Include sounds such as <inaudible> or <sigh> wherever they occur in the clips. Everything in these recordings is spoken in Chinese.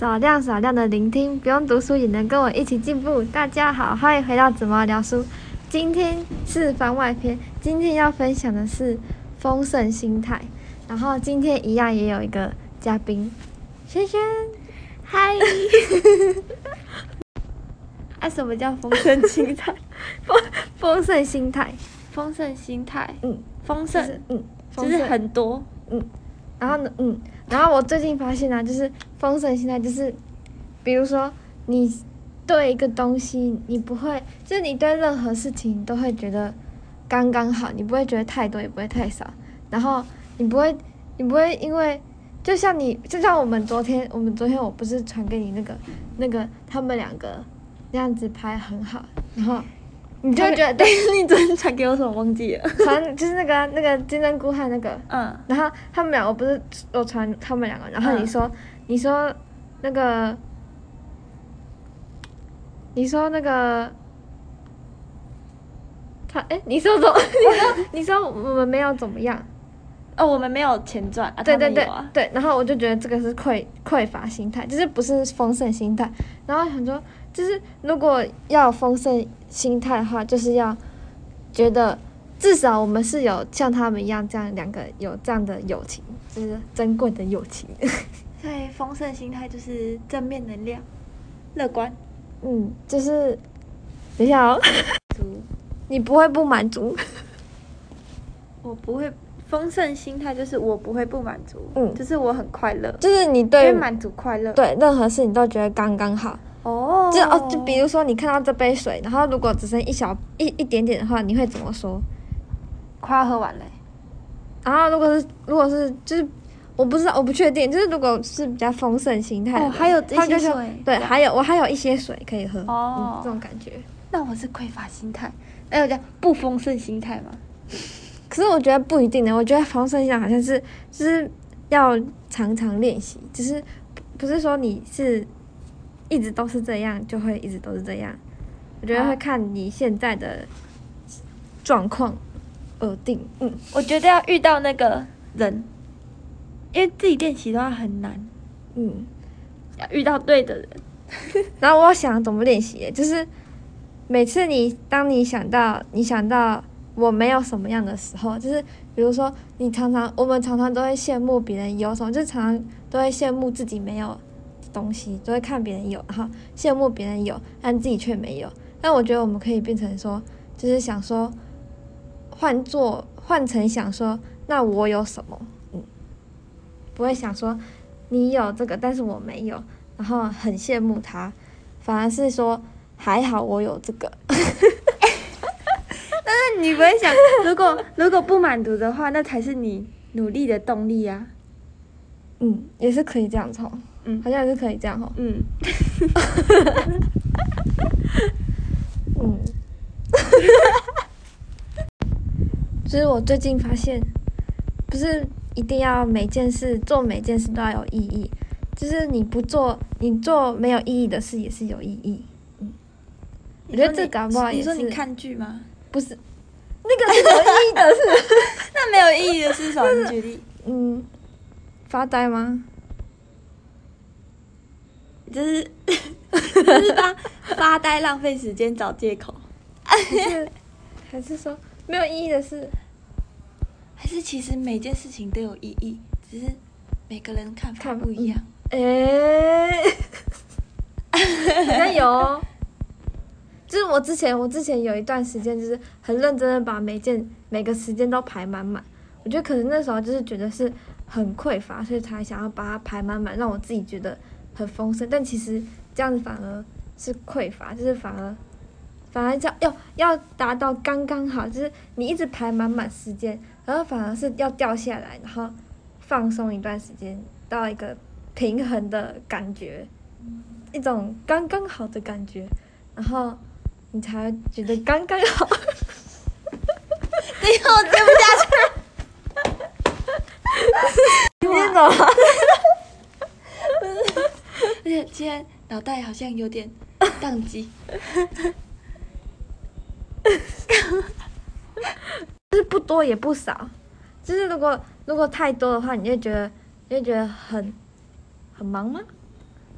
少量少量的聆听，不用读书也能跟我一起进步。大家好，欢迎回到怎么聊书。今天是番外篇，今天要分享的是丰盛心态。然后今天一样也有一个嘉宾，轩轩，嗨。<laughs> 啊，什么叫丰盛心态？<laughs> 丰丰盛心态，丰盛心态，嗯，丰盛，嗯，就是很多，嗯。然后呢，嗯，然后我最近发现呢，就是丰盛心态，就是比如说你对一个东西，你不会，就是你对任何事情都会觉得刚刚好，你不会觉得太多，也不会太少。然后你不会，你不会因为，就像你，就像我们昨天，我们昨天我不是传给你那个那个他们两个那样子拍很好，然后。你就觉得，<laughs> <laughs> 你昨天传给我什么忘记了？传就是那个那个金针菇和那个，嗯，然后他们两个不是我传他们两个，然后你说你说那个，你说那个，他哎，你说怎么？<laughs> 你说你说我们没有怎么样？哦，我们没有钱赚啊？对对对对，然后我就觉得这个是匮匮乏心态，就是不是丰盛心态，然后想说。就是如果要丰盛心态的话，就是要觉得至少我们是有像他们一样这样两个有这样的友情，就是珍贵的友情。<laughs> 所以丰盛心态就是正面能量，乐观。嗯，就是等一下哦，你不会不满足？我不会丰盛心态就是我不会不满足，嗯，就是我很快乐，就是你对满足快乐，对任何事你都觉得刚刚好。哦，就哦，就比如说你看到这杯水，然后如果只剩一小一一点点的话，你会怎么说？快要喝完了。然后如果是如果是就是我不知道我不确定，就是如果是比较丰盛心态，哦，还有一些水，对，还有我还有一些水可以喝，哦，这种感觉。那我是匮乏心态，哎，我讲不丰盛心态嘛？可是我觉得不一定呢，我觉得丰盛心态好像是就是要常常练习，只是不是说你是。一直都是这样，就会一直都是这样。我觉得会看你现在的状况而定。嗯，我觉得要遇到那个人，因为自己练习的话很难。嗯，要遇到对的人。<laughs> 然后我想怎么练习，就是每次你当你想到你想到我没有什么样的时候，就是比如说你常常我们常常都会羡慕别人有什么，就常常都会羡慕自己没有。东西都会看别人有，然后羡慕别人有，但自己却没有。但我觉得我们可以变成说，就是想说，换做换成想说，那我有什么？嗯，不会想说你有这个，但是我没有，然后很羡慕他，反而是说还好我有这个。但是你不会想，如果如果不满足的话，那才是你努力的动力呀。嗯，也是可以这样操。嗯，好像是可以这样哈。嗯，<laughs> 嗯，<laughs> 就是我最近发现，不是一定要每件事做每件事都要有意义，就是你不做，你做没有意义的事也是有意义。嗯，我觉得这搞不好也是。你说你看剧吗？不是，那个是有意义的事。<laughs> 那没有意义的是什么？举例。嗯，发呆吗？就是 <laughs> 就是发发呆浪费时间找借口，还是还是说没有意义的事，还是其实每件事情都有意义，只是每个人看法不一样。哎，好像有，就是我之前我之前有一段时间就是很认真的把每件每个时间都排满满，我觉得可能那时候就是觉得是很匮乏，所以才想要把它排满满，让我自己觉得。很丰盛，但其实这样子反而是匮乏，就是反而反而要要要达到刚刚好，就是你一直排满满时间，然后反而是要掉下来，然后放松一段时间，到一个平衡的感觉，一种刚刚好的感觉，然后你才觉得刚刚好。<laughs> 你我接不下去，你走了。<laughs> 而脑袋好像有点 <laughs> 宕机，<laughs> 就是不多也不少，就是如果如果太多的话，你就觉得你就觉得很很忙吗？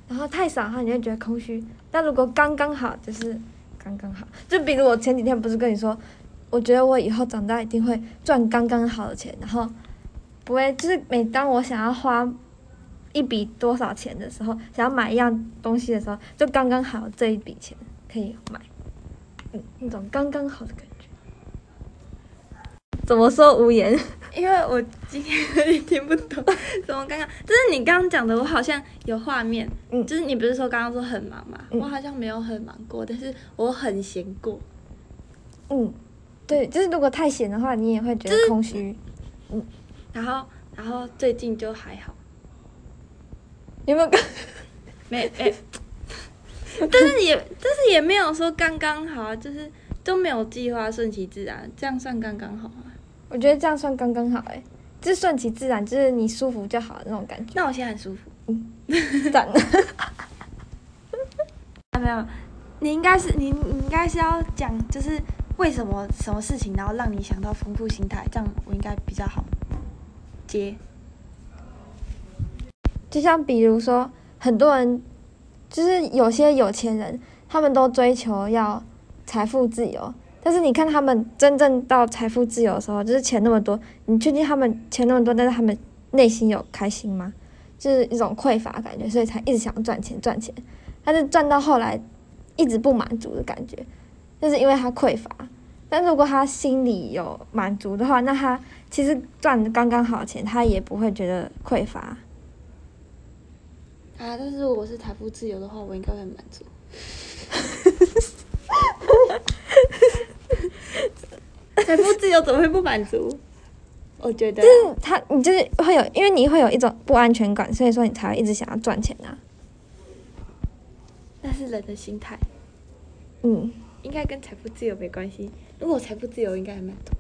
然后太少的话，你就觉得空虚。但如果刚刚好，就是刚刚好。就比如我前几天不是跟你说，我觉得我以后长大一定会赚刚刚好的钱，然后不会就是每当我想要花一笔多少钱的时候，想要买一样东西的时候，就刚刚好这一笔钱可以买，嗯，那种刚刚好的感觉。怎么说无言？因为我今天有点听不懂，怎么刚刚？就是你刚刚讲的，我好像有画面，嗯，就是你不是说刚刚说很忙嘛，我好像没有很忙过，但是我很闲过，嗯，对，就是如果太闲的话，你也会觉得空虚，嗯，然后然后最近就还好，有没有？没没，但是也但是也没有说刚刚好，啊就是都没有计划，顺其自然，这样算刚刚好吗？我觉得这样算刚刚好哎，就是顺其自然，就是你舒服就好那种感觉。那我现在很舒服，嗯，赞。<laughs> 没有，你应该是你你应该是要讲，就是为什么什么事情，然后让你想到丰富心态，这样我应该比较好接。就像比如说，很多人就是有些有钱人，他们都追求要财富自由。但是你看他们真正到财富自由的时候，就是钱那么多，你确定他们钱那么多，但是他们内心有开心吗？就是一种匮乏感觉，所以才一直想赚钱赚钱。但是赚到后来一直不满足的感觉，就是因为他匮乏。但如果他心里有满足的话，那他其实赚的刚刚好钱，他也不会觉得匮乏。啊，但是如果是财富自由的话，我应该会满足。<laughs> 财富自由怎么会不满足？我觉得，就是他，你就是会有，因为你会有一种不安全感，所以说你才会一直想要赚钱啊。那是人的心态，嗯，应该跟财富自由没关系。如果财富自由，应该还蛮多。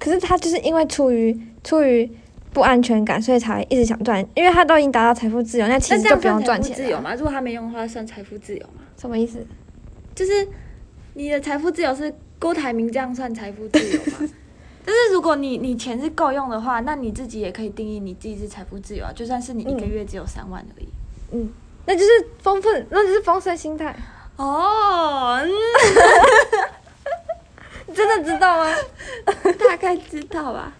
可是他就是因为出于出于不安全感，所以才一直想赚，因为他都已经达到财富自由，那其实就不用赚钱自由吗？如果他没用的话，算财富自由吗？什么意思？就是你的财富自由是。郭台铭这样算财富自由吗？<laughs> 但是如果你你钱是够用的话，那你自己也可以定义你自己是财富自由啊。就算是你一个月只有三万而已，嗯，那就是丰盛，那就是丰盛心态哦。<laughs> 真的知道吗？<laughs> 大概知道吧。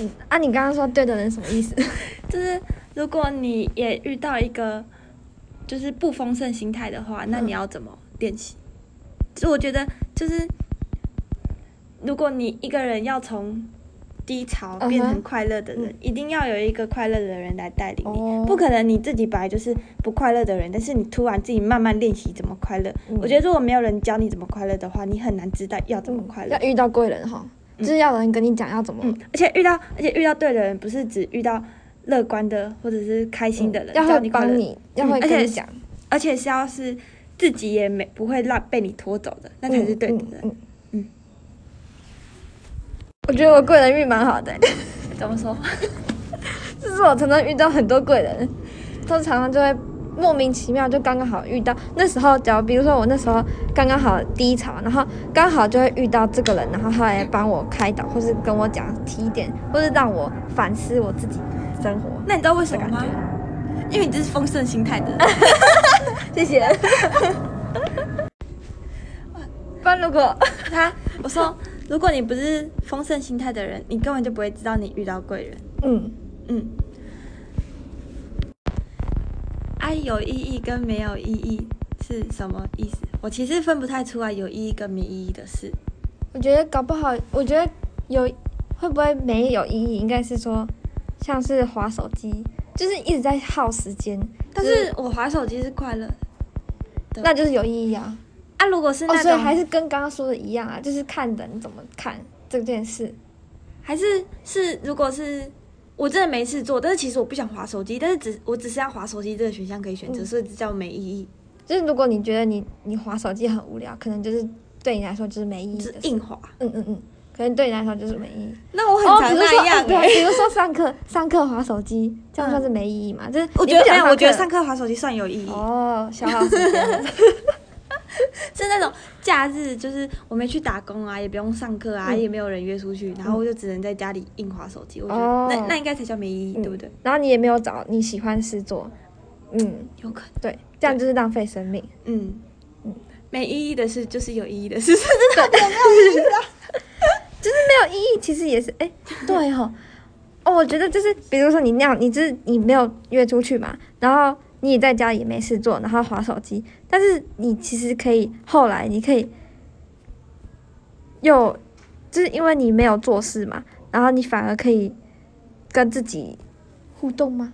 嗯，啊，你刚刚说对的人什么意思？<laughs> 就是如果你也遇到一个就是不丰盛心态的话，那你要怎么？练习，就我觉得，就是如果你一个人要从低潮变成快乐的人，一定要有一个快乐的人来带领你。不可能你自己本来就是不快乐的人，但是你突然自己慢慢练习怎么快乐。我觉得如果没有人教你怎么快乐的话，你很难知道要怎么快乐。要遇到贵人哈，就是要有人跟你讲要怎么。而且遇到，而且遇到对的人，不是只遇到乐观的或者是开心的人，要会帮你，要会跟你讲，而且是要是。自己也没不会让被你拖走的，那才是对的人。嗯嗯，我觉得我贵人运蛮好的。<laughs> 怎么说？<laughs> 就是我常常遇到很多贵人，都常常就会莫名其妙就刚刚好遇到。那时候，假如比如说我那时候刚刚好低潮，然后刚好就会遇到这个人，然后他来帮我开导，或是跟我讲提点，或是让我反思我自己生活。那你知道为什么吗？因为你这是丰盛心态的，<laughs> 谢谢。不然如果他我说，如果你不是丰盛心态的人，你根本就不会知道你遇到贵人。嗯嗯。有意义跟没有意义是什么意思？我其实分不太出来有意义跟没意义的事。我觉得搞不好，我觉得有会不会没有意义？应该是说，像是划手机。就是一直在耗时间，但是我划手机是快乐，那就是有意义啊！啊，如果是那种，所以还是跟刚刚说的一样啊，就是看人怎么看这件事，还是是如果是我真的没事做，但是其实我不想划手机，但是只我只是要划手机这个选项可以选择，所以这叫没意义。就是如果你觉得你你划手机很无聊，可能就是对你来说就是没意义，是硬划。嗯嗯嗯。可能对你来说就是没意义。那我很常那样。对，比如说上课，上课划手机，这样算是没意义吗？就是我觉得，我觉得上课划手机算有意义。哦，消耗时间。<laughs> <laughs> 是那种假日，就是我没去打工啊，也不用上课啊，嗯。也没有人约出去，然后我就只能在家里硬划手机。我觉得哦。那那应该才叫没意义，嗯。对不对？然后你也没有找你喜欢事做，嗯，有可能，对，这样就是浪费生命。嗯。嗯。没意义的事就是有意义的事，没有意义，其实也是，哎、对哦，哦，我觉得就是，比如说你那样，你就是你没有约出去嘛，然后你也在家也没事做，然后划手机，但是你其实可以后来你可以又就是因为你没有做事嘛，然后你反而可以跟自己互动吗？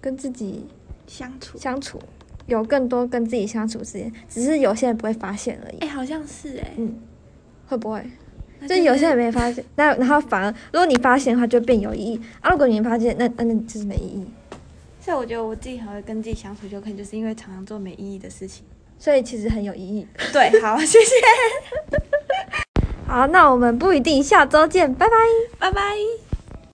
跟自己相处。相处，有更多跟自己相处时间，只是有些人不会发现而已。哎、好像是哎、嗯，会不会？就是有些人没发现，那然后反而如果你发现的话，就变有意义啊。如果你没发现，那那那就是没意义。所以我觉得我自己很会跟自己相处，就可能就是因为常常做没意义的事情。所以其实很有意义。对，好，<laughs> 谢谢，好，那我们不一定下周见，拜拜。拜拜。